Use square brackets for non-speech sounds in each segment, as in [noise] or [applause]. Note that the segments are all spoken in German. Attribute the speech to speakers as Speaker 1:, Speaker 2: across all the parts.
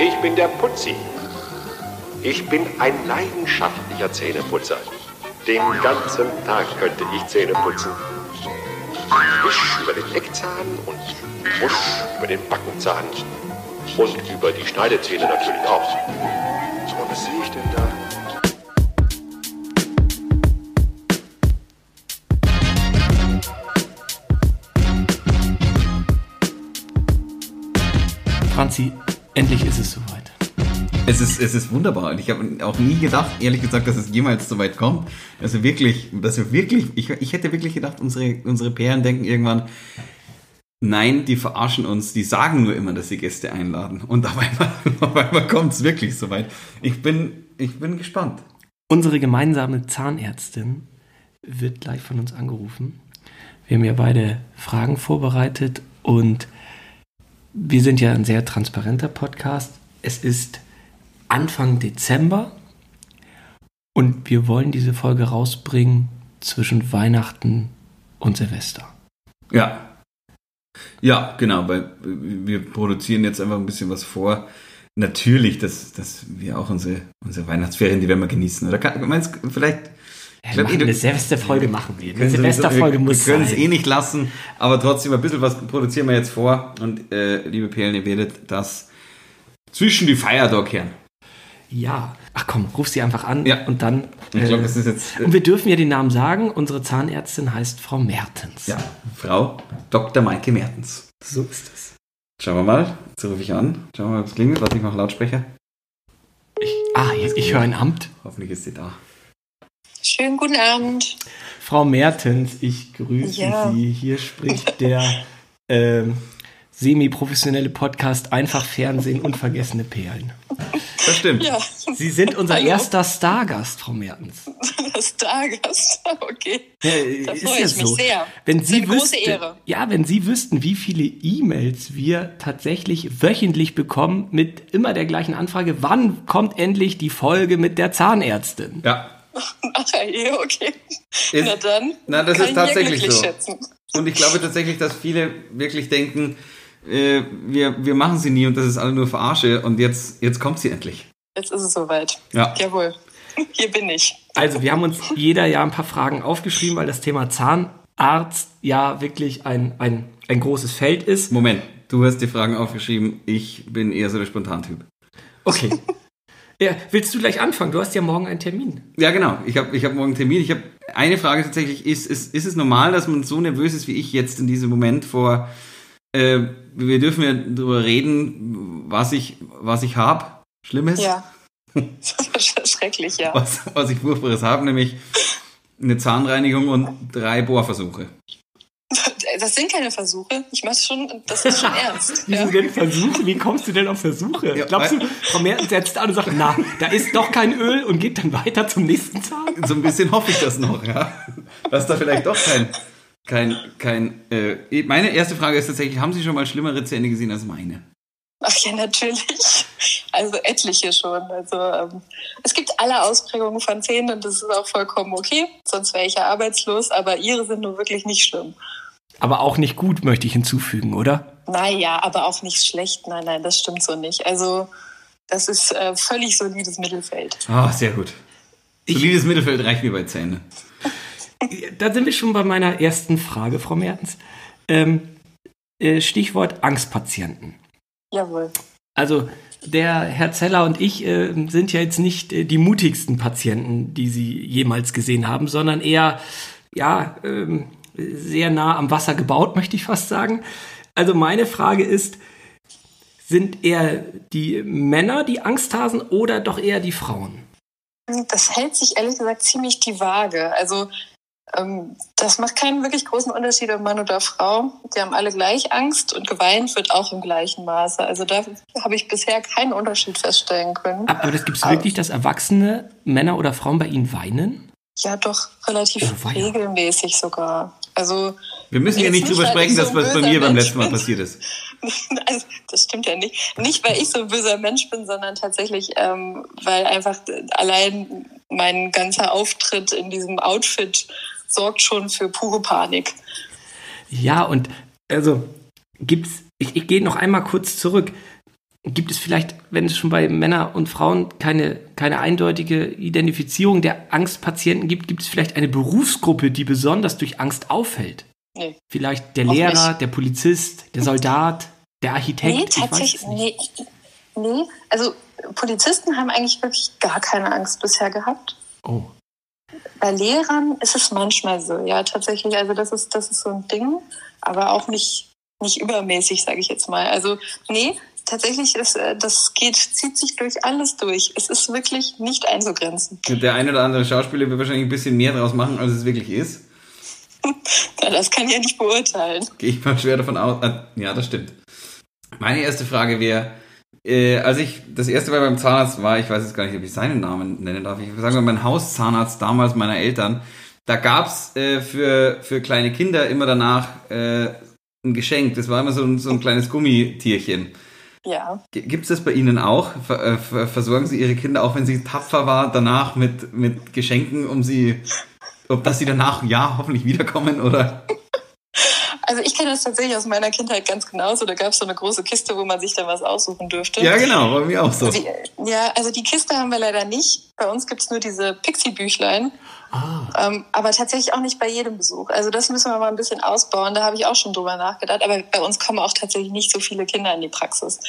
Speaker 1: Ich bin der Putzi. Ich bin ein leidenschaftlicher Zähneputzer. Den ganzen Tag könnte ich Zähne putzen. Wisch über den Eckzahn und wusch über den Backenzahn. Und über die Schneidezähne natürlich auch. So, was sehe ich denn da?
Speaker 2: Franzi, endlich ist es soweit.
Speaker 3: Es ist, es ist wunderbar. Und ich habe auch nie gedacht, ehrlich gesagt, dass es jemals so weit kommt. Also wirklich, dass wir wirklich, ich, ich hätte wirklich gedacht, unsere, unsere Pären denken irgendwann, nein, die verarschen uns, die sagen nur immer, dass sie Gäste einladen. Und auf einmal, [laughs] auf einmal kommt es wirklich so weit. Ich bin, ich bin gespannt.
Speaker 2: Unsere gemeinsame Zahnärztin wird gleich von uns angerufen. Wir haben ja beide Fragen vorbereitet und wir sind ja ein sehr transparenter Podcast. Es ist Anfang Dezember und wir wollen diese Folge rausbringen zwischen Weihnachten und Silvester.
Speaker 3: Ja. Ja, genau, weil wir produzieren jetzt einfach ein bisschen was vor. Natürlich, dass, dass wir auch unsere, unsere Weihnachtsferien, die werden wir genießen. Oder kann, meinst du, vielleicht.
Speaker 2: Ja, glaub, eine Silvesterfolge machen wir. Eine Silvesterfolge muss
Speaker 3: Wir können es eh nicht lassen, aber trotzdem ein bisschen was produzieren wir jetzt vor. Und äh, liebe Perlen, ihr werdet das zwischen die Feiertag hören.
Speaker 2: Ja. Ach komm, ruf sie einfach an
Speaker 3: Ja.
Speaker 2: und dann.
Speaker 3: Ich glaube, das ist jetzt. Äh,
Speaker 2: und wir dürfen ja den Namen sagen. Unsere Zahnärztin heißt Frau Mertens.
Speaker 3: ja, Frau Dr. Maike Mertens.
Speaker 2: So ist es.
Speaker 3: Schauen wir mal. Jetzt rufe ich an. Schauen wir mal, ob es klingelt. Warte, ich mache Lautsprecher.
Speaker 2: Ich, ah, ich, ich höre ein Amt.
Speaker 3: Hoffentlich ist sie da.
Speaker 4: Schönen guten Abend.
Speaker 2: Frau Mertens, ich grüße
Speaker 4: Ja.
Speaker 2: Sie. Hier spricht der ähm, semi-professionelle Podcast Einfach Fernsehen, unvergessene Perlen.
Speaker 3: Das stimmt.
Speaker 4: Ja,
Speaker 2: Sie sind unser
Speaker 4: Hallo.
Speaker 2: erster Stargast, Frau Mertens. [laughs]
Speaker 4: Stargast. Okay.
Speaker 2: Ja,
Speaker 4: Da
Speaker 2: ist
Speaker 4: freue
Speaker 2: ja
Speaker 4: ich mich
Speaker 2: so.
Speaker 4: sehr.
Speaker 2: Wenn
Speaker 4: Das ist
Speaker 2: Sie
Speaker 4: eine große
Speaker 2: wüssten,
Speaker 4: Ehre.
Speaker 2: Ja, wenn Sie wüssten, wie viele E-Mails wir tatsächlich wöchentlich bekommen mit immer der gleichen Anfrage, wann kommt endlich die Folge mit der Zahnärztin?
Speaker 3: Ja.
Speaker 4: Ach je, okay.
Speaker 3: Ist-
Speaker 4: Na dann.
Speaker 3: Na, das
Speaker 4: kann
Speaker 3: ist tatsächlich so.
Speaker 4: Schätzen.
Speaker 3: Und ich glaube tatsächlich, dass viele wirklich denken, äh, wir, wir machen sie nie und das ist alle nur Verarsche und jetzt, jetzt kommt sie endlich.
Speaker 4: Jetzt ist es soweit.
Speaker 3: Ja.
Speaker 4: Jawohl. Hier bin ich.
Speaker 2: Also, wir haben uns jeder ja ein paar Fragen aufgeschrieben, weil das Thema Zahnarzt ja wirklich ein, ein, ein großes Feld ist.
Speaker 3: Moment, du hast die Fragen aufgeschrieben, ich bin eher so der Spontantyp.
Speaker 2: Okay. [laughs] Ja, willst du gleich anfangen? Du hast ja morgen einen Termin.
Speaker 3: Ja, genau. Ich habe ich hab morgen einen Termin. Ich habe eine Frage tatsächlich. Ist, ist, ist es normal, dass man so nervös ist wie ich jetzt in diesem Moment vor. Äh, wir dürfen ja darüber reden, was ich, was ich habe. Schlimmes.
Speaker 4: Ja. [laughs] Schrecklich, ja.
Speaker 3: Was, was ich Furchtbares habe, nämlich eine Zahnreinigung und drei Bohrversuche.
Speaker 4: Das sind keine Versuche. Ich mache schon, das ist schon [laughs] ernst.
Speaker 2: Wieso
Speaker 4: Ja.
Speaker 2: denn Versuche? Wie kommst du denn auf Versuche?
Speaker 3: Ja,
Speaker 2: Glaubst du, Frau Mertens setzt an und sagt, na, da ist doch kein Öl und geht dann weiter zum nächsten Zahn?
Speaker 3: So ein bisschen hoffe ich das noch, ja. Dass da vielleicht doch kein. Kein, kein, äh, meine erste Frage ist tatsächlich, haben Sie schon mal schlimmere Zähne gesehen als meine?
Speaker 4: Ach ja, natürlich. Also etliche schon. Also ähm, es gibt alle Ausprägungen von Zähnen und das ist auch vollkommen okay. Sonst wäre ich ja arbeitslos. Aber ihre sind nur wirklich nicht schlimm.
Speaker 2: Aber auch nicht gut, möchte ich hinzufügen, oder?
Speaker 4: Naja, aber auch nicht schlecht. Nein, nein, das stimmt so nicht. Also das ist äh, völlig solides Mittelfeld.
Speaker 3: Ah, sehr gut. Solides Mittelfeld reicht mir bei Zähne.
Speaker 2: Da sind wir schon bei meiner ersten Frage, Frau Mertens. Ähm, äh, Stichwort Angstpatienten.
Speaker 4: Jawohl.
Speaker 2: Also der Herr Zeller und ich äh, sind ja jetzt nicht äh, die mutigsten Patienten, die Sie jemals gesehen haben, sondern eher ja ähm, sehr nah am Wasser gebaut, möchte ich fast sagen. Also meine Frage ist, sind eher die Männer die Angsthasen oder doch eher die Frauen?
Speaker 4: Das hält sich ehrlich gesagt ziemlich die Waage. Also ähm, das macht keinen wirklich großen Unterschied, ob Mann oder Frau. Die haben alle gleich Angst und geweint wird auch im gleichen Maße. Also da habe ich bisher keinen Unterschied feststellen können.
Speaker 2: Aber das gibt es wirklich, dass erwachsene Männer oder Frauen bei Ihnen weinen?
Speaker 4: Ja, doch relativ
Speaker 2: Oh,
Speaker 4: regelmäßig sogar. Also
Speaker 3: Wir müssen ja nicht drüber sprechen,
Speaker 4: so
Speaker 3: dass was bei mir beim letzten Mal
Speaker 4: bin.
Speaker 3: passiert ist. [laughs]
Speaker 4: Also, das stimmt ja nicht. Nicht, weil ich so ein böser Mensch bin, sondern tatsächlich, ähm, weil einfach allein mein ganzer Auftritt in diesem Outfit sorgt schon für pure Panik.
Speaker 2: Ja, und also gibt's, ich, ich gehe noch einmal kurz zurück. Gibt es vielleicht, wenn es schon bei Männern und Frauen keine, keine eindeutige Identifizierung der Angstpatienten gibt, gibt es vielleicht eine Berufsgruppe, die besonders durch Angst auffällt?
Speaker 4: Nee.
Speaker 2: Vielleicht der
Speaker 4: Auch
Speaker 2: Lehrer,
Speaker 4: nicht.
Speaker 2: der Polizist, der Soldat, der Architekt?
Speaker 4: Nee,
Speaker 2: ich weiß
Speaker 4: tatsächlich, nee, nee. Also Polizisten haben eigentlich wirklich gar keine Angst bisher gehabt.
Speaker 2: Oh.
Speaker 4: Bei Lehrern ist es manchmal so, ja, tatsächlich. Also das ist, das ist so ein Ding, aber auch nicht, nicht übermäßig, sage ich jetzt mal. Also nee, tatsächlich ist, äh, das geht, zieht sich durch alles durch. Es ist wirklich nicht einzugrenzen.
Speaker 3: Der eine oder andere Schauspieler wird wahrscheinlich ein bisschen mehr draus machen, als es wirklich ist. [laughs]
Speaker 4: Ja, das kann ich ja nicht beurteilen.
Speaker 3: Gehe ich mal schwer davon aus. Äh, ja, das stimmt. Meine erste Frage wäre, äh, als ich das erste Mal beim Zahnarzt war, ich weiß jetzt gar nicht, ob ich seinen Namen nennen darf, ich sagen wir mein Hauszahnarzt damals meiner Eltern, da gab's äh, für, für kleine Kinder immer danach äh, ein Geschenk. Das war immer so ein, so ein kleines Gummitierchen.
Speaker 4: Ja.
Speaker 3: G- Gibt's das bei Ihnen auch? Äh, ver, versorgen Sie Ihre Kinder, auch wenn sie tapfer war, danach mit, mit Geschenken, um sie, ob dass sie danach ja hoffentlich wiederkommen oder?
Speaker 4: Also ich kenne das tatsächlich aus meiner Kindheit ganz genauso. Da gab es so eine große Kiste, wo man sich dann was aussuchen dürfte.
Speaker 3: Ja, genau, bei mir auch so.
Speaker 4: Die, ja, also die Kiste haben wir leider nicht. Bei uns gibt's nur diese Pixie-Büchlein.
Speaker 2: Ah.
Speaker 4: Ähm, aber tatsächlich auch nicht bei jedem Besuch. Also das müssen wir mal ein bisschen ausbauen. Da habe ich auch schon drüber nachgedacht. Aber bei uns kommen auch tatsächlich nicht so viele Kinder in die Praxis.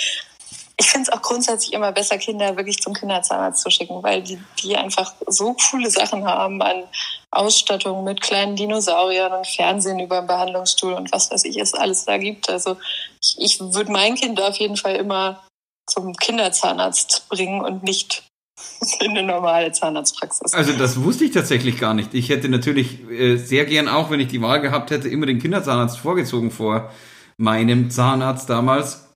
Speaker 4: Ich finde es auch grundsätzlich immer besser, Kinder wirklich zum Kinderzahnarzt zu schicken, weil die, die einfach so coole Sachen haben an Ausstattung mit kleinen Dinosauriern und Fernsehen über den Behandlungsstuhl und was weiß ich, es alles da gibt. Also ich, ich würde mein Kind auf jeden Fall immer zum Kinderzahnarzt bringen und nicht [laughs] in eine normale Zahnarztpraxis.
Speaker 3: Also das wusste ich tatsächlich gar nicht. Ich hätte natürlich äh, sehr gern, auch wenn ich die Wahl gehabt hätte, immer den Kinderzahnarzt vorgezogen vor meinem Zahnarzt damals.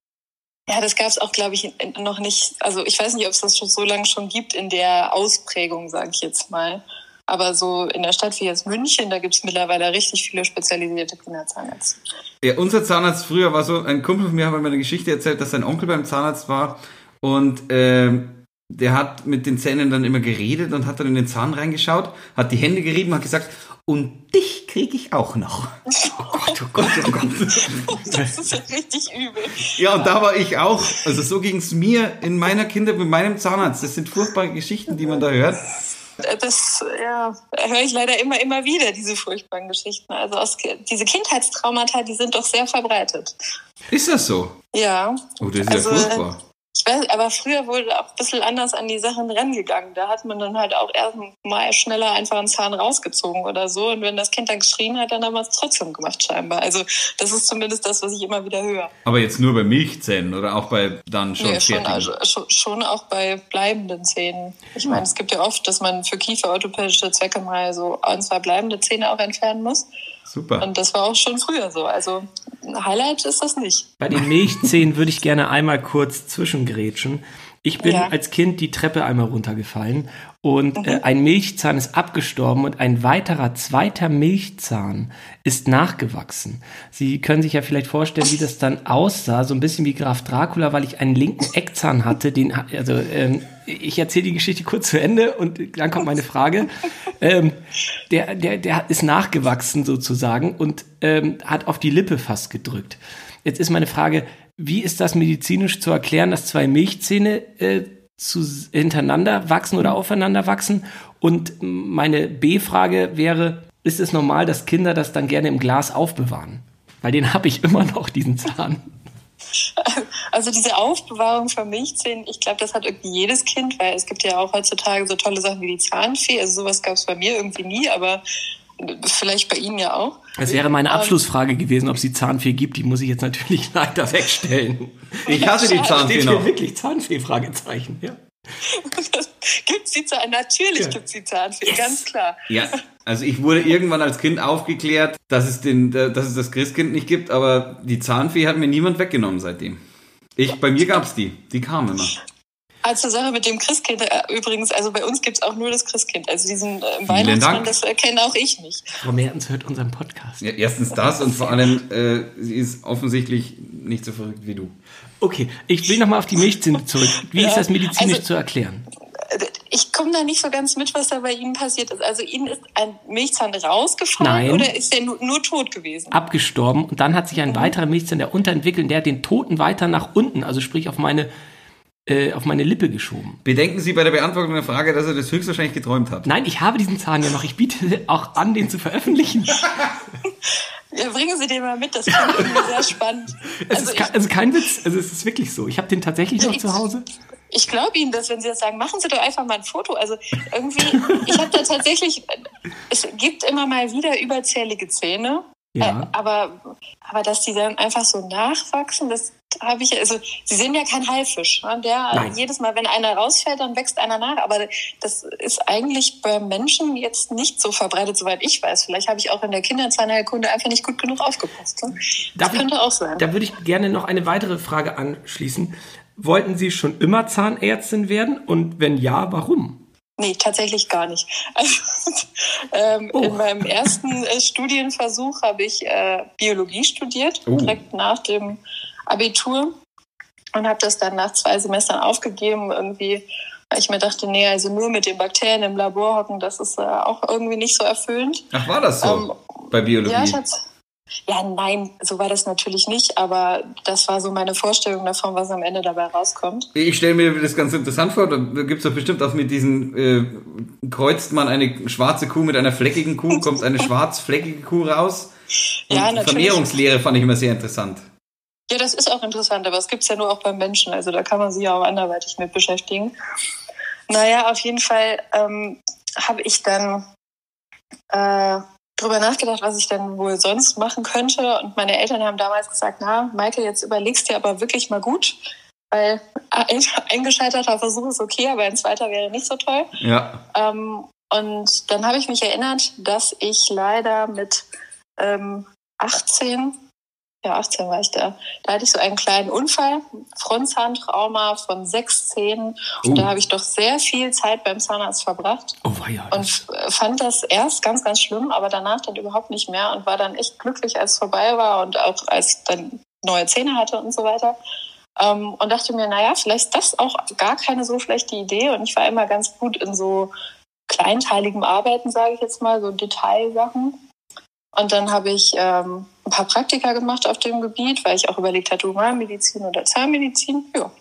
Speaker 4: Ja, das gab es auch, glaube ich, noch nicht. Also ich weiß nicht, ob es das schon so lange schon gibt in der Ausprägung, sage ich jetzt mal. Aber so in der Stadt wie jetzt München, da gibt es mittlerweile richtig viele spezialisierte Kinderzahnärzte.
Speaker 3: Ja, unser Zahnarzt früher war so, ein Kumpel von mir hat mir eine Geschichte erzählt, dass sein Onkel beim Zahnarzt war und ähm, der hat mit den Zähnen dann immer geredet und hat dann in den Zahn reingeschaut, hat die Hände gerieben, hat gesagt, und dich kriege ich auch noch. [laughs] Oh Gott, oh Gott, oh Gott. [laughs]
Speaker 4: Das ist ja richtig übel.
Speaker 3: Ja, und da war ich auch. Also so ging's mir in meiner Kindheit mit meinem Zahnarzt. Das sind furchtbare Geschichten, die man da hört.
Speaker 4: Das ja, höre ich leider immer, immer wieder, diese furchtbaren Geschichten. Also aus, diese Kindheitstraumata, die sind doch sehr verbreitet.
Speaker 3: Ist das so?
Speaker 4: Ja,
Speaker 3: Oh, das ist
Speaker 4: Also,
Speaker 3: ja furchtbar.
Speaker 4: Ich weiß, aber früher wurde auch ein bisschen anders an die Sachen rangegangen. Da hat man dann halt auch erst mal schneller einfach einen Zahn rausgezogen oder so. Und wenn das Kind dann geschrien hat, dann haben wir es trotzdem gemacht scheinbar. Also das ist zumindest das, was ich immer wieder höre.
Speaker 3: Aber jetzt nur bei Milchzähnen oder auch bei dann schon
Speaker 4: Nee, schon, also, schon, schon auch bei bleibenden Zähnen. Ich meine, es gibt ja oft, dass man für kieferorthopädische Zwecke mal so ein, zwei bleibende Zähne auch entfernen muss.
Speaker 3: Super.
Speaker 4: Und das war auch schon früher so. Also ein Highlight ist das nicht.
Speaker 2: Bei den Milchzähnen würde ich gerne einmal kurz zwischengrätschen. Ich bin
Speaker 4: Ja.
Speaker 2: als Kind die Treppe einmal runtergefallen und äh, ein Milchzahn ist abgestorben und ein weiterer zweiter Milchzahn ist nachgewachsen. Sie können sich ja vielleicht vorstellen, wie das dann aussah, so ein bisschen wie Graf Dracula, weil ich einen linken Eckzahn hatte, den also ähm, ich erzähle die Geschichte kurz zu Ende und dann kommt meine Frage. ähm, der, der, der ist nachgewachsen sozusagen und ähm, hat auf die Lippe fast gedrückt. Jetzt ist meine Frage, wie ist das medizinisch zu erklären, dass zwei Milchzähne äh, zu, hintereinander wachsen oder aufeinander wachsen? Und meine B-Frage wäre, ist es normal, dass Kinder das dann gerne im Glas aufbewahren? Weil den habe ich immer noch, diesen Zahn.
Speaker 4: Also diese Aufbewahrung von Milchzähnen, ich glaube, das hat irgendwie jedes Kind, weil es gibt ja auch heutzutage so tolle Sachen wie die Zahnfee. Also sowas gab es bei mir irgendwie nie, aber vielleicht bei Ihnen ja auch.
Speaker 2: Das wäre meine
Speaker 4: Ähm,
Speaker 2: Abschlussfrage gewesen, ob es die Zahnfee gibt. Die muss ich jetzt natürlich [laughs] leider wegstellen.
Speaker 3: Ich hasse die. Zahnfee
Speaker 2: Steht hier
Speaker 3: noch.
Speaker 2: wirklich Zahnfee? Fragezeichen. Ja. [laughs]
Speaker 4: gibt's die Zahnfee? Natürlich
Speaker 2: Ja.
Speaker 4: gibt's die Zahnfee, ganz klar.
Speaker 3: Ja, also ich wurde irgendwann als Kind aufgeklärt, dass es, den, dass es das Christkind nicht gibt, aber die Zahnfee hat mir niemand weggenommen seitdem. Ich, bei mir gab's die. Die kam immer.
Speaker 4: Also Sache mit dem Christkind äh, übrigens, also bei uns gibt's auch nur das Christkind. Also diesen äh. Weihnachtsmann, das erkenne auch ich nicht.
Speaker 2: Frau Mertens hört unseren Podcast.
Speaker 3: Ja, erstens das und vor allem, äh, sie ist offensichtlich nicht so verrückt wie du.
Speaker 2: Okay, ich will nochmal auf die Milchzähne zurück. Wie
Speaker 4: Ja,
Speaker 2: ist das medizinisch
Speaker 4: also-
Speaker 2: zu erklären?
Speaker 4: Äh, ich komme da nicht so ganz mit, was da bei Ihnen passiert ist. Also Ihnen ist ein Milchzahn rausgefallen
Speaker 2: Nein.
Speaker 4: oder ist der nur, nur tot gewesen?
Speaker 2: Abgestorben und dann hat sich ein weiterer Milchzahn, der unterentwickelt, der hat den Toten weiter nach unten, also sprich auf meine, äh, auf meine Lippe geschoben.
Speaker 3: Bedenken Sie bei der Beantwortung der Frage, dass er das höchstwahrscheinlich geträumt hat.
Speaker 2: Nein, ich habe diesen Zahn ja noch. Ich biete auch an, den zu veröffentlichen. [laughs]
Speaker 4: Ja, bringen Sie den mal mit, das klingt irgendwie sehr spannend.
Speaker 2: Es
Speaker 4: Also
Speaker 2: ist
Speaker 4: ich,
Speaker 2: ke- also kein Witz, also es ist wirklich so. Ich habe den tatsächlich noch
Speaker 4: Ich-
Speaker 2: zu Hause.
Speaker 4: ich glaube Ihnen das, wenn Sie das sagen. Machen Sie doch einfach mal ein Foto. Also irgendwie, ich habe da tatsächlich, es gibt immer mal wieder überzählige Zähne.
Speaker 2: Ja.
Speaker 4: Äh, aber, aber dass die dann einfach so nachwachsen, das habe ich, also sie sind ja kein Haifisch. Ne? Der
Speaker 2: Nein.
Speaker 4: jedes Mal, wenn einer rausfällt, dann wächst einer nach. Aber das ist eigentlich bei Menschen jetzt nicht so verbreitet, soweit ich weiß. Vielleicht habe ich auch in der Kinderzahnheilkunde einfach nicht gut genug aufgepasst. Ne? Das
Speaker 2: Darf ich-
Speaker 4: könnte auch sein.
Speaker 2: Da würde ich gerne noch eine weitere Frage anschließen. Wollten Sie schon immer Zahnärztin werden? Und wenn ja, warum?
Speaker 4: Nee, tatsächlich gar nicht. Also, [laughs] ähm,
Speaker 2: Oh.
Speaker 4: In meinem ersten äh, Studienversuch habe ich äh, Biologie studiert,
Speaker 3: Oh.
Speaker 4: direkt nach dem Abitur und habe das dann nach zwei Semestern aufgegeben, irgendwie, weil ich mir dachte, nee, also nur mit den Bakterien im Labor hocken, das ist äh, auch irgendwie nicht so erfüllend.
Speaker 3: Ach, war das so?
Speaker 4: Ähm,
Speaker 3: bei Biologie?
Speaker 4: Ja, Schatz. Ja, nein, so war das natürlich nicht, aber das war so meine Vorstellung davon, was am Ende dabei rauskommt.
Speaker 3: Ich stelle mir das ganz interessant vor, da gibt es doch bestimmt auch mit diesen, äh, kreuzt man eine schwarze Kuh mit einer fleckigen Kuh, kommt eine [laughs] schwarz-fleckige Kuh raus. Und
Speaker 4: Ja, natürlich.
Speaker 3: Vermehrungslehre fand ich immer sehr interessant.
Speaker 4: Ja, das ist auch interessant, aber es gibt's ja nur auch beim Menschen, also da kann man sich ja auch anderweitig mit beschäftigen. Naja, auf jeden Fall ähm, habe ich dann äh, drüber nachgedacht, was ich denn wohl sonst machen könnte. Und meine Eltern haben damals gesagt, na, Michael, jetzt überlegst dir aber wirklich mal gut, weil ein, [laughs] ein gescheiterter Versuch ist okay, aber ein zweiter wäre nicht so toll.
Speaker 3: Ja.
Speaker 4: Ähm, und dann habe ich mich erinnert, dass ich leider mit ähm, 18, ja 18 war ich da, da hatte ich so einen kleinen Unfall, Frontzahntrauma von sechs Zähnen. Und
Speaker 3: Uh.
Speaker 4: da habe ich doch sehr viel Zeit beim Zahnarzt verbracht
Speaker 2: Oh, weia.
Speaker 4: und äh, fand das erst ganz, ganz schlimm, aber danach dann überhaupt nicht mehr und war dann echt glücklich, als es vorbei war und auch als ich dann neue Zähne hatte und so weiter. Ähm, und dachte mir, naja, vielleicht ist das auch gar keine so schlechte Idee. Und ich war immer ganz gut in so kleinteiligem Arbeiten, sage ich jetzt mal, so Detailsachen. Und dann habe ich ähm, ein paar Praktika gemacht auf dem Gebiet, weil ich auch überlegt hatte, Humanmedizin oder Zahnmedizin. Ja.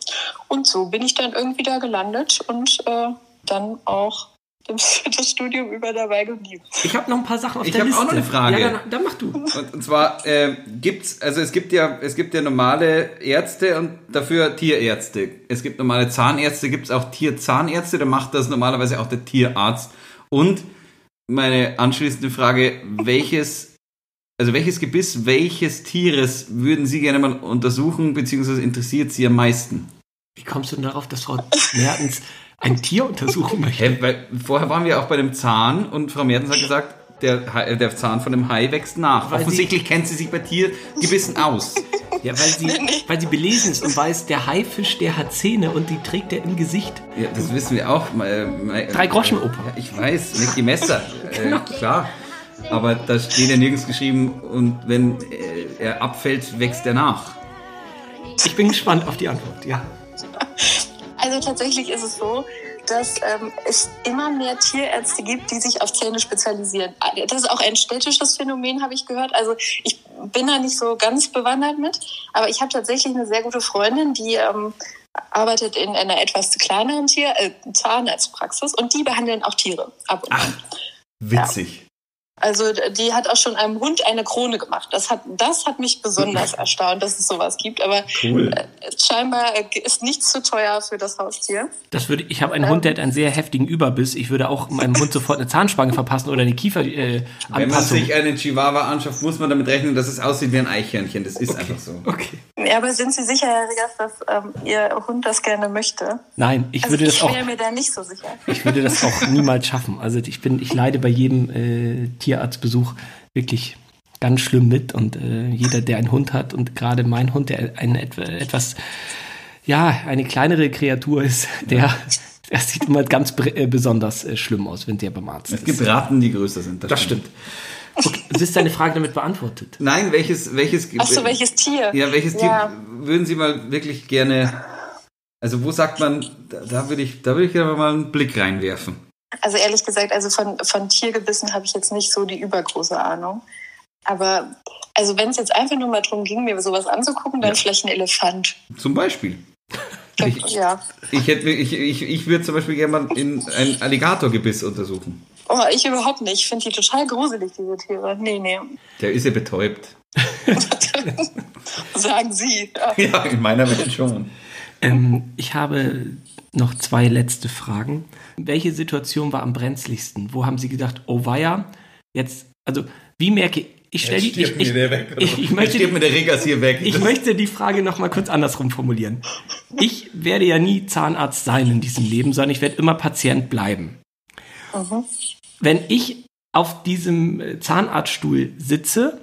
Speaker 4: Und so bin ich dann irgendwie da gelandet und äh, dann auch [laughs] das, Studium über dabei geblieben.
Speaker 2: Ich habe noch ein paar Sachen auf
Speaker 3: Ich
Speaker 2: der Liste.
Speaker 3: auch noch eine Frage.
Speaker 2: Ja, dann, dann mach du.
Speaker 3: Und, und zwar äh, gibt's, also es gibt ja, es gibt ja normale Ärzte und dafür Tierärzte. Es gibt normale Zahnärzte, gibt es auch Tierzahnärzte, da macht das normalerweise auch der Tierarzt. Und meine anschließende Frage, welches, also welches Gebiss welches Tieres würden Sie gerne mal untersuchen, beziehungsweise interessiert Sie am meisten?
Speaker 2: Wie kommst du denn darauf, dass Frau Mertens ein Tier untersuchen möchte?
Speaker 3: Hä, weil vorher waren wir auch bei dem Zahn und Frau Mertens hat gesagt, der, Hai- der Zahn von dem Hai wächst nach.
Speaker 2: Weil sie-
Speaker 3: Offensichtlich kennt sie sich bei Tiergebissen aus.
Speaker 2: Ja, weil sie, weil sie belesen ist und weiß, der Haifisch, der hat Zähne und die trägt er im Gesicht.
Speaker 3: Ja, das wissen wir auch. Äh, äh,
Speaker 2: Drei Groschen Oper.
Speaker 3: Ja, ich weiß, Mickey Messer. [laughs] Äh,
Speaker 2: Genau.
Speaker 3: Klar. Aber da steht ja nirgends geschrieben, und wenn äh, er abfällt, wächst er nach.
Speaker 2: Ich bin gespannt auf die Antwort, ja.
Speaker 4: Also tatsächlich ist es so, dass ähm, es immer mehr Tierärzte gibt, die sich auf Zähne spezialisieren. Das ist auch ein städtisches Phänomen, habe ich gehört. Also ich bin da nicht so ganz bewandert mit, aber ich habe tatsächlich eine sehr gute Freundin, die ähm, arbeitet in einer etwas kleineren Tier äh, Zahnarztpraxis und die behandeln auch Tiere ab und an.
Speaker 3: Witzig.
Speaker 4: Also die hat auch schon einem Hund eine Krone gemacht. Das hat, das hat mich besonders [laughs] erstaunt, dass es sowas gibt. Aber
Speaker 3: Cool.
Speaker 4: äh, scheinbar äh, ist nichts zu teuer für das Haustier.
Speaker 2: Das würde, ich habe einen Hund, der hat einen sehr heftigen Überbiss. Ich würde auch meinem Hund sofort eine Zahnspange verpassen oder eine Kiefer äh,
Speaker 3: Wenn man sich einen Chihuahua anschaut, muss man damit rechnen, dass es aussieht wie ein Eichhörnchen. Das ist einfach so.
Speaker 2: Okay.
Speaker 4: Ja, aber sind Sie sicher, Herr Rigas, dass ähm, Ihr Hund das gerne möchte?
Speaker 2: Nein, ich
Speaker 4: Also
Speaker 2: würde
Speaker 4: ich
Speaker 2: das auch,
Speaker 4: wäre mir da nicht so sicher.
Speaker 2: ich würde das auch [laughs] niemals schaffen. Also ich bin, ich leide bei jedem äh, Tierarztbesuch wirklich ganz schlimm mit und äh, jeder, der einen Hund hat und gerade mein Hund, der ein etwa- etwas, ja, eine kleinere Kreatur ist, der, der sieht immer ganz äh, besonders äh, schlimm aus, wenn der beim Arzt
Speaker 3: Es
Speaker 2: ist.
Speaker 3: gibt Ratten, die größer sind.
Speaker 2: Das stimmt. Okay, ist deine Frage damit beantwortet?
Speaker 3: Nein, welches, welches
Speaker 4: Ach so, welches Tier?
Speaker 3: Ja, welches
Speaker 4: Ja.
Speaker 3: Tier würden Sie mal wirklich gerne Also wo sagt man, da, da würde ich, da würde ich aber mal einen Blick reinwerfen.
Speaker 4: Also ehrlich gesagt, also von, von Tiergebissen habe ich jetzt nicht so die übergroße Ahnung. Aber also wenn es jetzt einfach nur mal darum ging, mir sowas anzugucken, dann
Speaker 3: Ja.
Speaker 4: vielleicht ein Elefant.
Speaker 3: Zum Beispiel. Ich-
Speaker 4: ja.
Speaker 3: Ich, hätte, ich, ich, ich würde zum Beispiel gerne mal in ein Alligatorgebiss untersuchen.
Speaker 4: Oh, ich überhaupt nicht. Ich finde die total gruselig, diese Tiere. Nee, nee.
Speaker 3: Der ist ja betäubt. [laughs]
Speaker 4: Sagen Sie. Ja.
Speaker 3: Ja, in meiner Welt schon.
Speaker 2: Ähm, ich habe noch zwei letzte Fragen. Welche Situation war am brenzligsten? Wo haben Sie gedacht, oh weia, jetzt, also wie merke ich, stelle die, ich, ich, ich, ich möchte
Speaker 3: mir der Regas hier weg.
Speaker 2: Ich möchte die Frage noch mal kurz andersrum formulieren. Ich werde ja nie Zahnarzt sein in diesem Leben, sondern ich werde immer Patient bleiben.
Speaker 4: Mhm.
Speaker 2: Wenn ich auf diesem äh, Zahnarztstuhl sitze,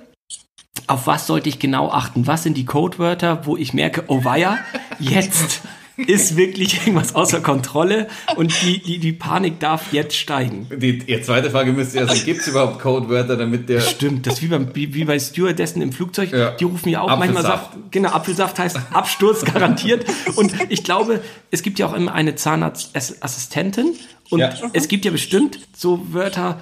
Speaker 2: auf was sollte ich genau achten? Was sind die Codewörter, wo ich merke, oh weia, jetzt ist wirklich irgendwas außer Kontrolle und die, die, die Panik darf jetzt steigen.
Speaker 3: Die, die zweite Frage müsste ja sein, gibt es überhaupt Codewörter, damit der...
Speaker 2: Stimmt, das ist wie, beim, wie, wie bei Stewardessen im Flugzeug.
Speaker 3: Ja.
Speaker 2: Die rufen ja auch manchmal. Saft. Genau, Apfelsaft heißt Absturz garantiert. Und ich glaube, es gibt ja auch immer eine Zahnarztassistentin. Und
Speaker 3: Ja.
Speaker 2: es gibt ja bestimmt so Wörter.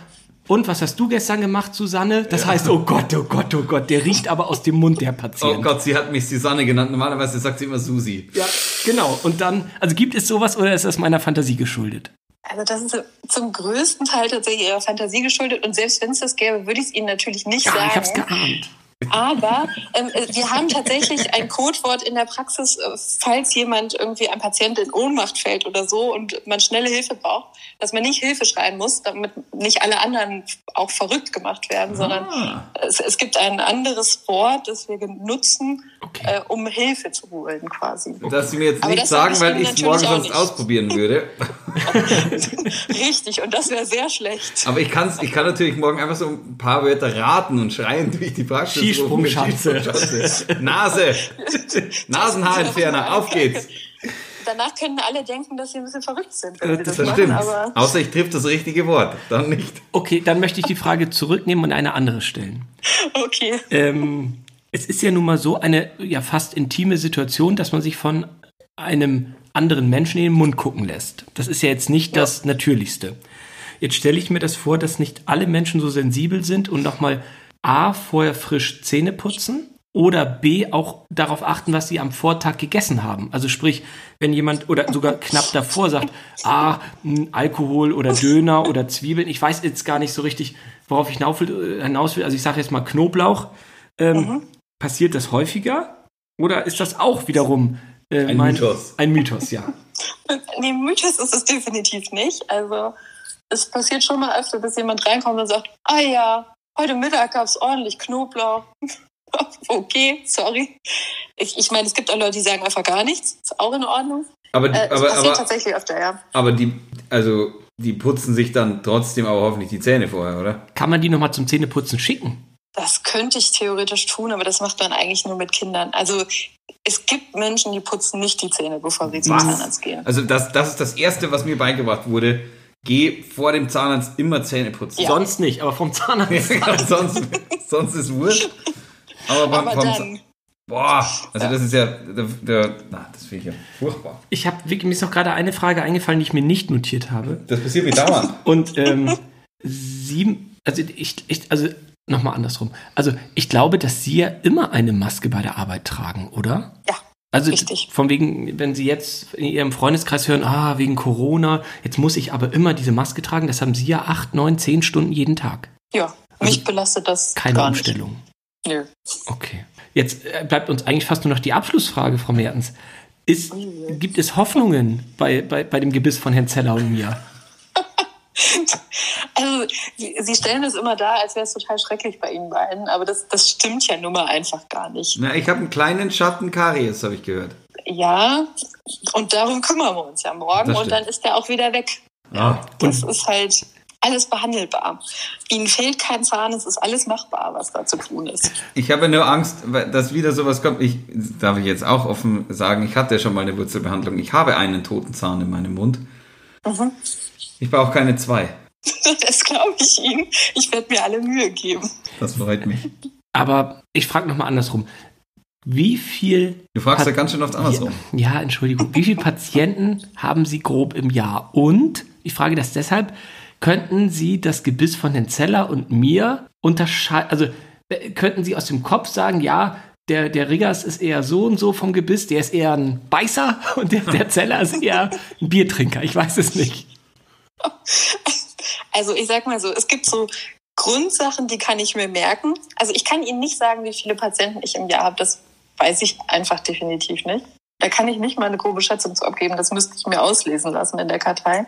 Speaker 2: Und was hast du gestern gemacht, Susanne? Das heißt, oh Gott, oh Gott, oh Gott, der riecht aber aus dem Mund der Patient.
Speaker 3: Oh Gott, sie hat mich Susanne genannt. Normalerweise sagt sie immer Susi.
Speaker 2: Ja, genau. Und dann, also gibt es sowas oder ist das meiner Fantasie geschuldet?
Speaker 4: Also das ist zum größten Teil tatsächlich ihrer Fantasie geschuldet. Und selbst wenn es das gäbe, würde ich es Ihnen natürlich nicht
Speaker 2: Ja,
Speaker 4: sagen.
Speaker 2: ich hab's geahnt.
Speaker 4: Aber ähm, äh, wir haben tatsächlich ein Codewort in der Praxis, äh, falls jemand irgendwie ein Patient in Ohnmacht fällt oder so und man schnelle Hilfe braucht, dass man nicht Hilfe schreien muss, damit nicht alle anderen auch verrückt gemacht werden, sondern es, es gibt ein anderes Wort, das wir nutzen,
Speaker 2: Okay.
Speaker 4: äh, um Hilfe zu holen quasi.
Speaker 3: Dass sie mir jetzt nicht sagen, weil ich es morgen sonst ausprobieren würde. [laughs]
Speaker 4: Richtig, und das wäre sehr schlecht.
Speaker 3: Aber ich, kann's, ich kann natürlich morgen einfach so ein paar Wörter raten und schreien durch die Praxis.
Speaker 2: Skisprungschanze. [laughs]
Speaker 3: Skisprungschanze. Nase. Nasenhaarentferner. Auf geht's.
Speaker 4: Danach können alle denken, dass sie ein bisschen verrückt sind, wenn sie das,
Speaker 3: Das
Speaker 4: machen,
Speaker 3: stimmt.
Speaker 4: aber
Speaker 3: Außer ich triff das richtige Wort. Dann nicht.
Speaker 2: Okay, dann möchte ich die Frage zurücknehmen und eine andere stellen.
Speaker 4: okay.
Speaker 2: Ähm, es ist ja nun mal so eine ja fast intime Situation, dass man sich von einem anderen Menschen in den Mund gucken lässt. Das ist ja jetzt nicht das Natürlichste. Jetzt stelle ich mir das vor, dass nicht alle Menschen so sensibel sind und nochmal A, vorher frisch Zähne putzen oder B, auch darauf achten, was sie am Vortag gegessen haben. Also sprich, wenn jemand oder sogar knapp davor sagt, ah, Alkohol oder Döner oder Zwiebeln, ich weiß jetzt gar nicht so richtig, worauf ich hinaus will. äh, hinaus will. Also ich sage jetzt mal Knoblauch. Ähm, Passiert das häufiger? Oder ist das auch wiederum äh,
Speaker 3: Ein Mythos.
Speaker 2: Ein Mythos, ja. [laughs]
Speaker 4: Nee, Mythos ist es definitiv nicht. Also es passiert schon mal öfter, dass jemand reinkommt und sagt, ah ja, heute Mittag gab es ordentlich Knoblauch. [laughs] okay, sorry. Ich, ich meine, es gibt auch Leute, die sagen einfach gar nichts. Ist auch in Ordnung.
Speaker 3: Aber, die,
Speaker 4: Äh,
Speaker 3: aber,
Speaker 4: passiert
Speaker 3: aber,
Speaker 4: tatsächlich öfter, ja.
Speaker 3: aber die, also, die putzen sich dann trotzdem aber hoffentlich die Zähne vorher, oder?
Speaker 2: Kann man die nochmal zum Zähneputzen schicken?
Speaker 4: Das könnte ich theoretisch tun, aber das macht man eigentlich nur mit Kindern. Also es gibt Menschen, die putzen nicht die Zähne, bevor sie zum? Zahnarzt gehen.
Speaker 3: Also, das, das ist das Erste, was mir beigebracht wurde. Geh vor dem Zahnarzt immer Zähne putzen.
Speaker 4: Ja.
Speaker 2: Sonst nicht, aber vom Zahnarzt. [laughs]
Speaker 3: sonst, sonst ist wurscht. Aber, beim,
Speaker 4: Aber
Speaker 3: vom,
Speaker 4: dann,
Speaker 3: Boah, also das ist ja, der, der, na, das finde ich ja furchtbar.
Speaker 2: Ich habe mir ist noch gerade eine Frage eingefallen, die ich mir nicht notiert habe.
Speaker 3: Das passiert mir dauernd.
Speaker 2: Und ähm, sie, also ich, ich also nochmal andersrum. Also ich glaube, dass Sie ja immer eine Maske bei der Arbeit tragen, oder?
Speaker 4: ja,
Speaker 2: Also
Speaker 4: Richtig.
Speaker 2: von wegen, wenn Sie jetzt in Ihrem Freundeskreis hören, ah, wegen Corona, jetzt muss ich aber immer diese Maske tragen, das haben Sie ja acht, neun, zehn Stunden jeden Tag.
Speaker 4: ja, mich belastet das
Speaker 2: Keine
Speaker 4: gar
Speaker 2: Umstellung.
Speaker 4: Nö.
Speaker 2: Okay. Jetzt äh, bleibt uns eigentlich fast nur noch die Abschlussfrage, Frau Mertens. Ist, gibt es Hoffnungen bei, bei, bei dem Gebiss von Herrn Zeller und mir? [laughs]
Speaker 4: Also, Sie stellen es immer da, als wäre es total schrecklich bei Ihnen beiden, aber das, das stimmt ja nun mal einfach gar nicht.
Speaker 3: Na, ich habe einen kleinen Schatten Karies, habe ich gehört.
Speaker 4: Ja, und darum kümmern wir uns ja morgen und dann ist der auch wieder weg.
Speaker 3: Ah.
Speaker 4: Das ist halt alles behandelbar. Ihnen fehlt kein Zahn, es ist alles machbar, was da zu tun ist.
Speaker 3: Ich habe nur Angst, dass wieder sowas kommt. Ich darf ich jetzt auch offen sagen, ich hatte schon mal eine Wurzelbehandlung. Ich habe einen toten Zahn in meinem Mund.
Speaker 4: Mhm.
Speaker 3: Ich brauche keine zwei. [laughs]
Speaker 4: Das glaube ich Ihnen. Ich werde mir alle Mühe geben.
Speaker 3: Das freut mich.
Speaker 2: Aber ich frage nochmal andersrum. wie viel.
Speaker 3: Du fragst
Speaker 2: Pat-
Speaker 3: ja ganz schön oft andersrum.
Speaker 2: Ja, Entschuldigung. Wie viele Patienten [laughs] haben Sie grob im Jahr? Und, ich frage das deshalb, könnten Sie das Gebiss von Herrn Zeller und mir unterscheiden? Also, äh, könnten Sie aus dem Kopf sagen, ja, der, der Riggers ist eher so und so vom Gebiss, der ist eher ein Beißer [laughs] und der, der Zeller ist eher ein Biertrinker. Ich weiß es nicht.
Speaker 4: Also ich sag mal so, es gibt so Grundsachen, die kann ich mir merken. Also ich kann Ihnen nicht sagen, wie viele Patienten ich im Jahr habe. Das weiß ich einfach definitiv nicht. Da kann ich nicht mal eine grobe Schätzung zu abgeben. Das müsste ich mir auslesen lassen in der Kartei.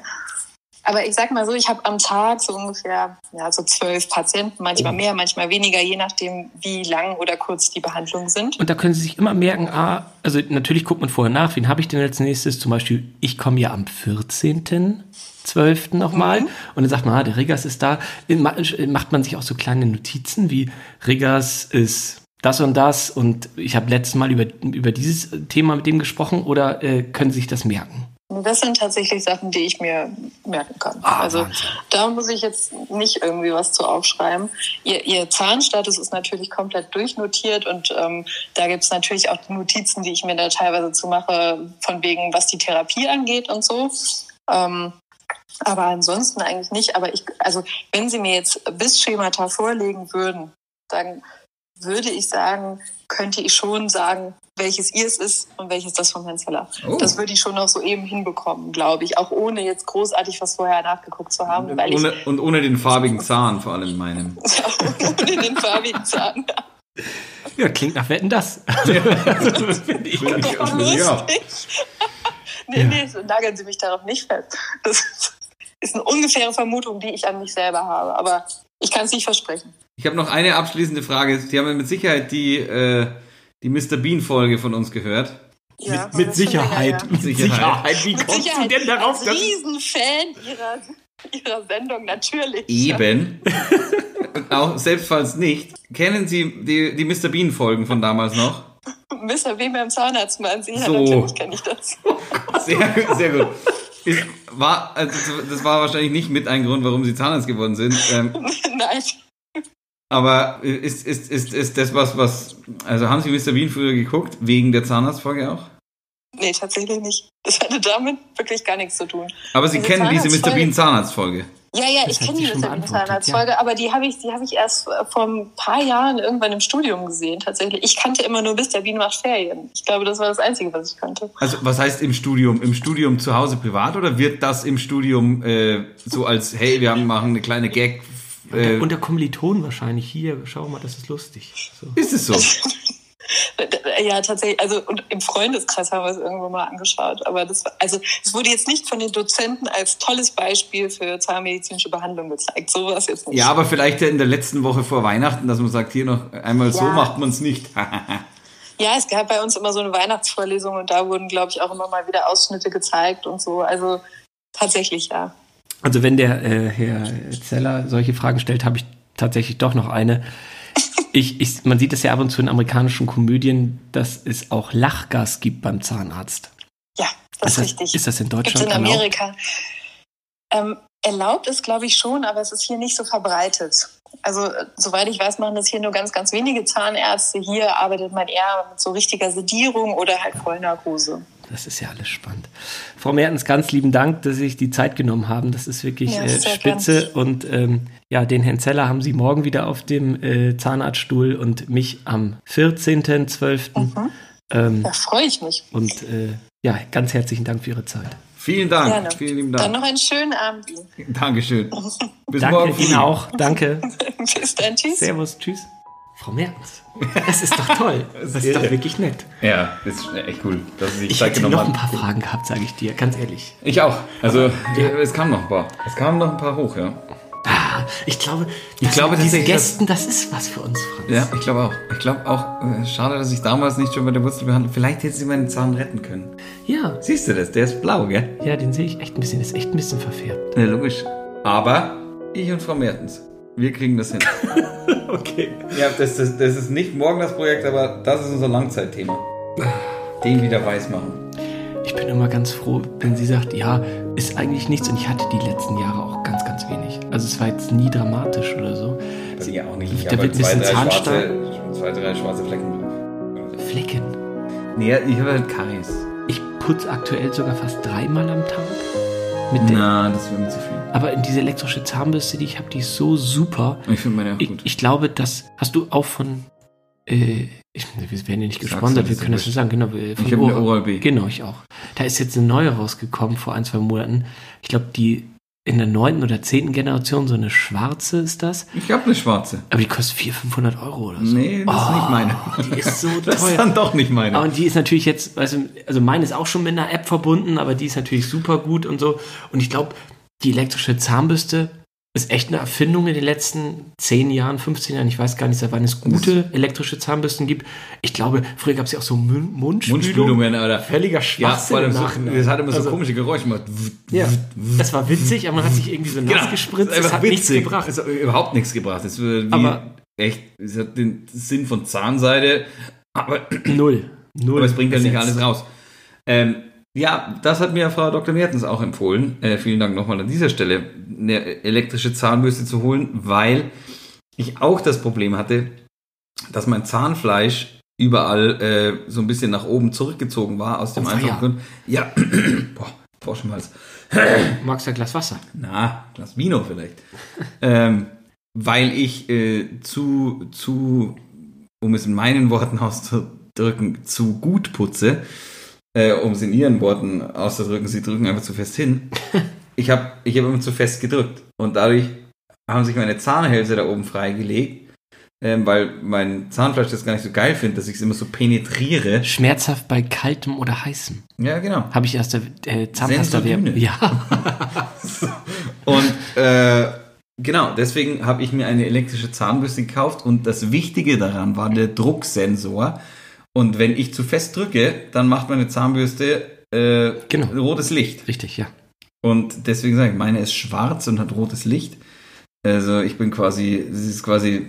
Speaker 4: Aber ich sag mal so, ich habe am Tag so ungefähr ja, so zwölf Patienten, manchmal mehr, manchmal weniger, je nachdem, wie lang oder kurz die Behandlungen sind.
Speaker 2: Und da können Sie sich immer merken, ah, also natürlich guckt man vorher nach, wen habe ich denn als nächstes? Zum Beispiel, ich komme ja am 14.12. nochmal. Und dann sagt man, ah, der Riggers ist da. Ma- Macht man sich auch so kleine Notizen wie Riggers ist das und das und ich habe letztes Mal über, über dieses Thema mit dem gesprochen oder äh, können Sie sich das merken?
Speaker 4: Das sind tatsächlich Sachen, die ich mir merken kann.
Speaker 2: Ah,
Speaker 4: also
Speaker 2: Wahnsinn.
Speaker 4: da muss ich jetzt nicht irgendwie was zu aufschreiben. Ihr, ihr Zahnstatus ist natürlich komplett durchnotiert und ähm, da gibt es natürlich auch Notizen, die ich mir da teilweise zu mache, von wegen, was die Therapie angeht und so. Ähm, aber ansonsten eigentlich nicht. Aber ich, also wenn Sie mir jetzt Bissschemata vorlegen würden, dann würde ich sagen, könnte ich schon sagen, welches ihr es ist und welches das vom Herrn Zeller.
Speaker 3: Oh.
Speaker 4: Das würde ich schon noch so eben hinbekommen, glaube ich. Auch ohne jetzt großartig was vorher nachgeguckt zu haben, weil
Speaker 3: Ohne, und ohne den farbigen Zahn vor allem meinem.
Speaker 4: ich [laughs] ohne den farbigen Zahn.
Speaker 2: Ja, klingt nach Wetten das. [laughs] das finde ich ganz
Speaker 4: Doch lustig. nee, nee, so nageln Sie mich darauf nicht fest. Das ist eine ungefähre Vermutung, die ich an mich selber habe. Aber ich kann es nicht versprechen.
Speaker 3: Ich habe noch eine abschließende Frage. Sie haben ja mit Sicherheit die, äh, die Mr. Bean-Folge von uns gehört.
Speaker 4: Ja,
Speaker 2: mit, mit
Speaker 4: schon länger
Speaker 2: Sicherheit.
Speaker 4: her.
Speaker 2: Mit
Speaker 3: Sicherheit.
Speaker 2: Sicherheit. Wie
Speaker 4: Mit
Speaker 2: kommst
Speaker 4: Sicherheit.
Speaker 2: du denn darauf?
Speaker 4: Als
Speaker 2: dass-
Speaker 4: Riesenfan ihrer, ihrer Sendung, natürlich.
Speaker 3: Eben. [laughs] Auch selbst falls nicht. Kennen Sie die, die Mr. Bean-Folgen von damals noch?
Speaker 4: Mr. Wem beim Zahnarzt meinen Sie? Ja,
Speaker 3: So.
Speaker 4: natürlich kenne ich das. [laughs]
Speaker 3: Sehr, gut, sehr gut. Ist, war, also das war wahrscheinlich nicht mit ein Grund, warum Sie Zahnarzt geworden sind. Ähm, [laughs]
Speaker 4: Nein.
Speaker 3: Aber ist, ist, ist, ist das was, was. Also haben Sie Mr. Bean früher geguckt, wegen der Zahnarztfolge auch?
Speaker 4: Nee, tatsächlich nicht. Das hatte damit wirklich gar nichts zu tun.
Speaker 3: Aber Sie
Speaker 4: Diese
Speaker 3: kennen diese Mr. Bean Zahnarztfolge.
Speaker 4: Ja, ja,
Speaker 2: Das
Speaker 4: ich kenne die Mr.
Speaker 2: beantwortet,
Speaker 4: Zahnarztfolge, aber die habe ich, die habe ich erst äh, vor ein paar Jahren irgendwann im Studium gesehen, tatsächlich. Ich kannte immer nur Mr. Bean macht Ferien. Ich glaube, das war das Einzige, was ich kannte.
Speaker 3: Also was heißt im Studium? Im Studium zu Hause privat oder wird das im Studium äh, so als, hey, wir haben, machen eine kleine Gag? Äh,
Speaker 2: Unter Kommilitonen wahrscheinlich. Hier, schau mal, das ist lustig. So.
Speaker 3: ist es so? [laughs]
Speaker 4: Ja, tatsächlich. Also und im Freundeskreis haben wir es irgendwo mal angeschaut. Aber das, also es wurde jetzt nicht von den Dozenten als tolles Beispiel für zahnmedizinische Behandlung gezeigt. So war es jetzt nicht.
Speaker 3: Ja, aber vielleicht in der letzten Woche vor Weihnachten, dass man sagt, hier noch einmal so
Speaker 4: Ja.
Speaker 3: macht man es nicht. [laughs]
Speaker 4: Ja, es gab bei uns immer so eine Weihnachtsvorlesung und da wurden, glaube ich, auch immer mal wieder Ausschnitte gezeigt und so. Also tatsächlich ja.
Speaker 2: Also wenn der äh, Herr Zeller solche Fragen stellt, habe ich tatsächlich doch noch eine. Ich, ich, man sieht es ja ab und zu in amerikanischen Komödien, dass es auch Lachgas gibt beim Zahnarzt.
Speaker 4: Ja, das ist,
Speaker 2: das,
Speaker 4: richtig.
Speaker 2: ist das in Deutschland
Speaker 4: in
Speaker 2: erlaubt?
Speaker 4: Amerika. Ähm, erlaubt ist, glaube ich, schon, aber es ist hier nicht so verbreitet. Also, äh, soweit ich weiß, machen das hier nur ganz, ganz wenige Zahnärzte. Hier arbeitet man eher mit so richtiger Sedierung oder halt Vollnarkose.
Speaker 2: Das ist ja alles spannend. Frau Mertens, ganz lieben Dank, dass Sie sich die Zeit genommen haben. Das ist wirklich
Speaker 4: Ja,
Speaker 2: äh, spitze. Und ähm, ja, den Herrn Zeller haben Sie morgen wieder auf dem äh, Zahnarztstuhl und mich am 14.12.
Speaker 4: Mhm.
Speaker 2: Ähm,
Speaker 4: Da freue ich mich.
Speaker 2: Und äh, ja, ganz herzlichen Dank für Ihre Zeit.
Speaker 3: Vielen Dank.
Speaker 4: Gerne.
Speaker 3: Vielen lieben
Speaker 4: Dann
Speaker 3: Dank.
Speaker 4: noch einen schönen Abend.
Speaker 3: Dankeschön. [laughs] Bis
Speaker 2: Danke
Speaker 3: morgen.
Speaker 2: Ihnen auch. Danke. [laughs]
Speaker 4: Bis dann. Tschüss.
Speaker 2: Servus. Tschüss. Frau Mertens. Das ist doch toll. [laughs] Das ist doch wirklich nett.
Speaker 3: Ja, das ist echt cool, dass Sie sich
Speaker 2: Ich hätte noch ein paar Fragen gehabt, sage ich dir, ganz ehrlich.
Speaker 3: Ich auch. Also, es kamen noch ein paar. Es kamen noch ein paar hoch, ja.
Speaker 2: Ah, ich glaube,
Speaker 3: Ich
Speaker 2: das
Speaker 3: glaube dass-
Speaker 2: Gästen, das ist was für uns, Franz.
Speaker 3: Ja, ich glaube auch. Ich glaube auch, äh, schade, dass ich damals nicht schon bei der Wurzel behandelt Vielleicht hätte sie meinen Zahn retten können.
Speaker 2: Ja,
Speaker 3: Siehst du das? Der ist blau, gell?
Speaker 2: ja, den sehe ich echt ein bisschen, ist echt ein bisschen verfärbt.
Speaker 3: Ja, logisch. Aber ich und Frau Mertens, wir kriegen das hin. [laughs]
Speaker 2: Okay.
Speaker 3: ja, das, das, das ist nicht morgen das Projekt, aber das ist unser Langzeitthema. Den wieder weiß machen.
Speaker 2: Ich bin immer ganz froh, wenn sie sagt, ja, ist eigentlich nichts und ich hatte die letzten Jahre auch ganz, ganz wenig. Also es war jetzt nie dramatisch oder so.
Speaker 3: Bei mir auch nicht. Ich
Speaker 2: Da
Speaker 3: habe
Speaker 2: wird ein
Speaker 3: zwei,
Speaker 2: bisschen
Speaker 3: drei
Speaker 2: Zahnstein.
Speaker 3: schwarze, zwei, drei schwarze Flecken drauf.
Speaker 2: Flecken.
Speaker 3: Nee, ich habe halt Karies.
Speaker 2: Ich putze aktuell sogar fast dreimal am Tag. Mit
Speaker 3: Na, das wäre mir zu viel.
Speaker 2: aber diese elektrische Zahnbürste, die ich habe, die ist so super.
Speaker 3: Ich finde meine auch
Speaker 2: Ich,
Speaker 3: gut.
Speaker 2: ich glaube, das hast du auch von. Äh, ich, wir werden ja nicht gesponsert, wir können das schon sagen. Genau, äh, von
Speaker 3: Ich habe eine
Speaker 2: Oral-
Speaker 3: Oral-B.
Speaker 2: Genau, ich auch. Da ist jetzt eine neue rausgekommen vor ein, zwei Monaten. Ich glaube, die in der neunten oder zehnten Generation, so eine schwarze ist das.
Speaker 3: Ich habe eine schwarze.
Speaker 2: Aber die kostet 400, 500 Euro oder so.
Speaker 3: Nee, das ist nicht meine.
Speaker 2: Die ist so [laughs]
Speaker 3: Das ist
Speaker 2: teuer.
Speaker 3: dann doch nicht meine.
Speaker 2: Aber die ist natürlich jetzt, weißt du, also meine ist auch schon mit einer App verbunden, aber die ist natürlich super gut und so. Und ich glaube, die elektrische Zahnbürste ist echt eine Erfindung in den letzten 10 Jahren, 15 Jahren. Ich weiß gar nicht, seit wann es gute elektrische Zahnbürsten gibt. Ich glaube, früher gab es ja auch so Mund Mundspülung.
Speaker 3: Mundspülungen, oder?
Speaker 2: Völliger
Speaker 3: Ja,
Speaker 2: Schwachsinn
Speaker 3: allem
Speaker 2: im
Speaker 3: so,
Speaker 2: Nachhinein.
Speaker 3: das hat immer so
Speaker 2: Also,
Speaker 3: komische Geräusche gemacht.
Speaker 2: Ja, das war witzig, aber man hat sich irgendwie so [laughs] nass gespritzt.
Speaker 3: Das
Speaker 2: Das hat
Speaker 3: einfach
Speaker 2: nichts
Speaker 3: witzig.
Speaker 2: gebracht.
Speaker 3: Es hat überhaupt nichts gebracht. Es wird wie
Speaker 2: Aber-
Speaker 3: echt, es hat den Sinn von Zahnseide, aber,
Speaker 2: Null. Null.
Speaker 3: aber es bringt ja nicht
Speaker 2: ersetzt.
Speaker 3: alles raus. Ähm, ja, das hat mir Frau Dr. Mertens auch empfohlen. Äh, vielen Dank nochmal an dieser Stelle, eine elektrische Zahnbürste zu holen, weil ich auch das Problem hatte, dass mein Zahnfleisch überall äh, so ein bisschen nach oben zurückgezogen war aus dem
Speaker 2: Oh,
Speaker 3: einfachen
Speaker 2: ja.
Speaker 3: Grund. Ja, [clears throat] boah, Froschenhals.
Speaker 2: Magst du ein Glas Wasser?
Speaker 3: Na, Glas Vino vielleicht. [laughs] ähm, weil ich äh, zu, zu, um es in meinen Worten auszudrücken, zu gut putze, äh, um es in ihren Worten auszudrücken, sie drücken einfach zu fest hin. [laughs] Ich habe ich hab immer zu fest gedrückt und dadurch haben sich meine Zahnhälse da oben freigelegt, ähm, weil mein Zahnfleisch das gar nicht so geil findet, dass ich es immer so penetriere.
Speaker 2: Schmerzhaft bei kaltem oder heißem.
Speaker 3: Ja, genau.
Speaker 2: Habe ich erst der äh, Zahnpasta. Ja. [laughs]
Speaker 3: Und äh, genau, deswegen habe ich mir eine elektrische Zahnbürste gekauft und das Wichtige daran war der Drucksensor. Und wenn ich zu fest drücke, dann macht meine Zahnbürste äh,
Speaker 2: Genau.
Speaker 3: rotes Licht.
Speaker 2: Richtig, ja.
Speaker 3: Und deswegen sage ich, meine ist schwarz und hat rotes Licht. Also ich bin quasi, es ist quasi,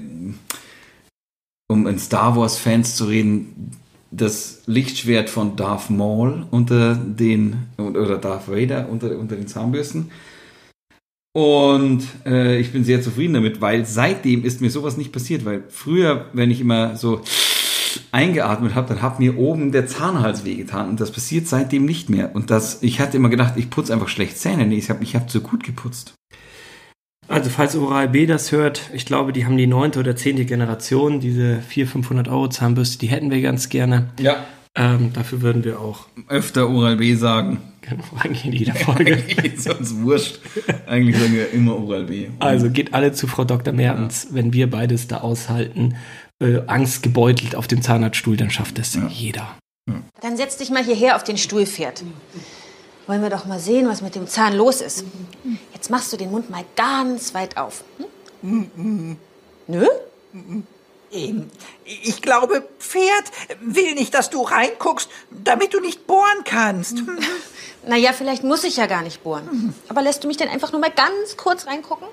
Speaker 3: um in Star Wars Fans zu reden, das Lichtschwert von Darth Maul unter den, oder Darth Vader unter, unter den Zahnbürsten. Und äh, ich bin sehr zufrieden damit, weil seitdem ist mir sowas nicht passiert, weil früher, wenn ich immer so eingeatmet habe, dann hat mir oben der Zahnhals wehgetan und das passiert seitdem nicht mehr. Und das, ich hatte immer gedacht, ich putze einfach schlecht Zähne. Nee, ich habe ich hab zu gut geputzt.
Speaker 2: Also falls Oral B das hört, ich glaube, die haben die neunte oder zehnte Generation, diese 400, 500 Euro Zahnbürste, die hätten wir ganz gerne.
Speaker 3: Ja.
Speaker 2: Ähm, dafür würden wir auch
Speaker 3: Öfter Oral B sagen. [laughs]
Speaker 2: eigentlich in jeder Folge. [laughs]
Speaker 3: ist uns wurscht. Eigentlich sagen wir immer Oral B.
Speaker 2: Also geht alle zu Frau Dr. Mertens, wenn wir beides da aushalten, äh, angstgebeutelt auf dem Zahnarztstuhl, dann schafft das jeder.
Speaker 5: Dann setz dich mal hierher auf den Stuhlpferd. Wollen wir doch mal sehen, was mit dem Zahn los ist. Jetzt machst du den Mund mal ganz weit auf. Hm? Nö?
Speaker 6: Ähm, Ich glaube, Pferd will nicht, dass du reinguckst, damit du nicht bohren kannst.
Speaker 5: Naja, vielleicht muss ich ja gar nicht bohren. Aber lässt du mich denn einfach nur mal ganz kurz reingucken?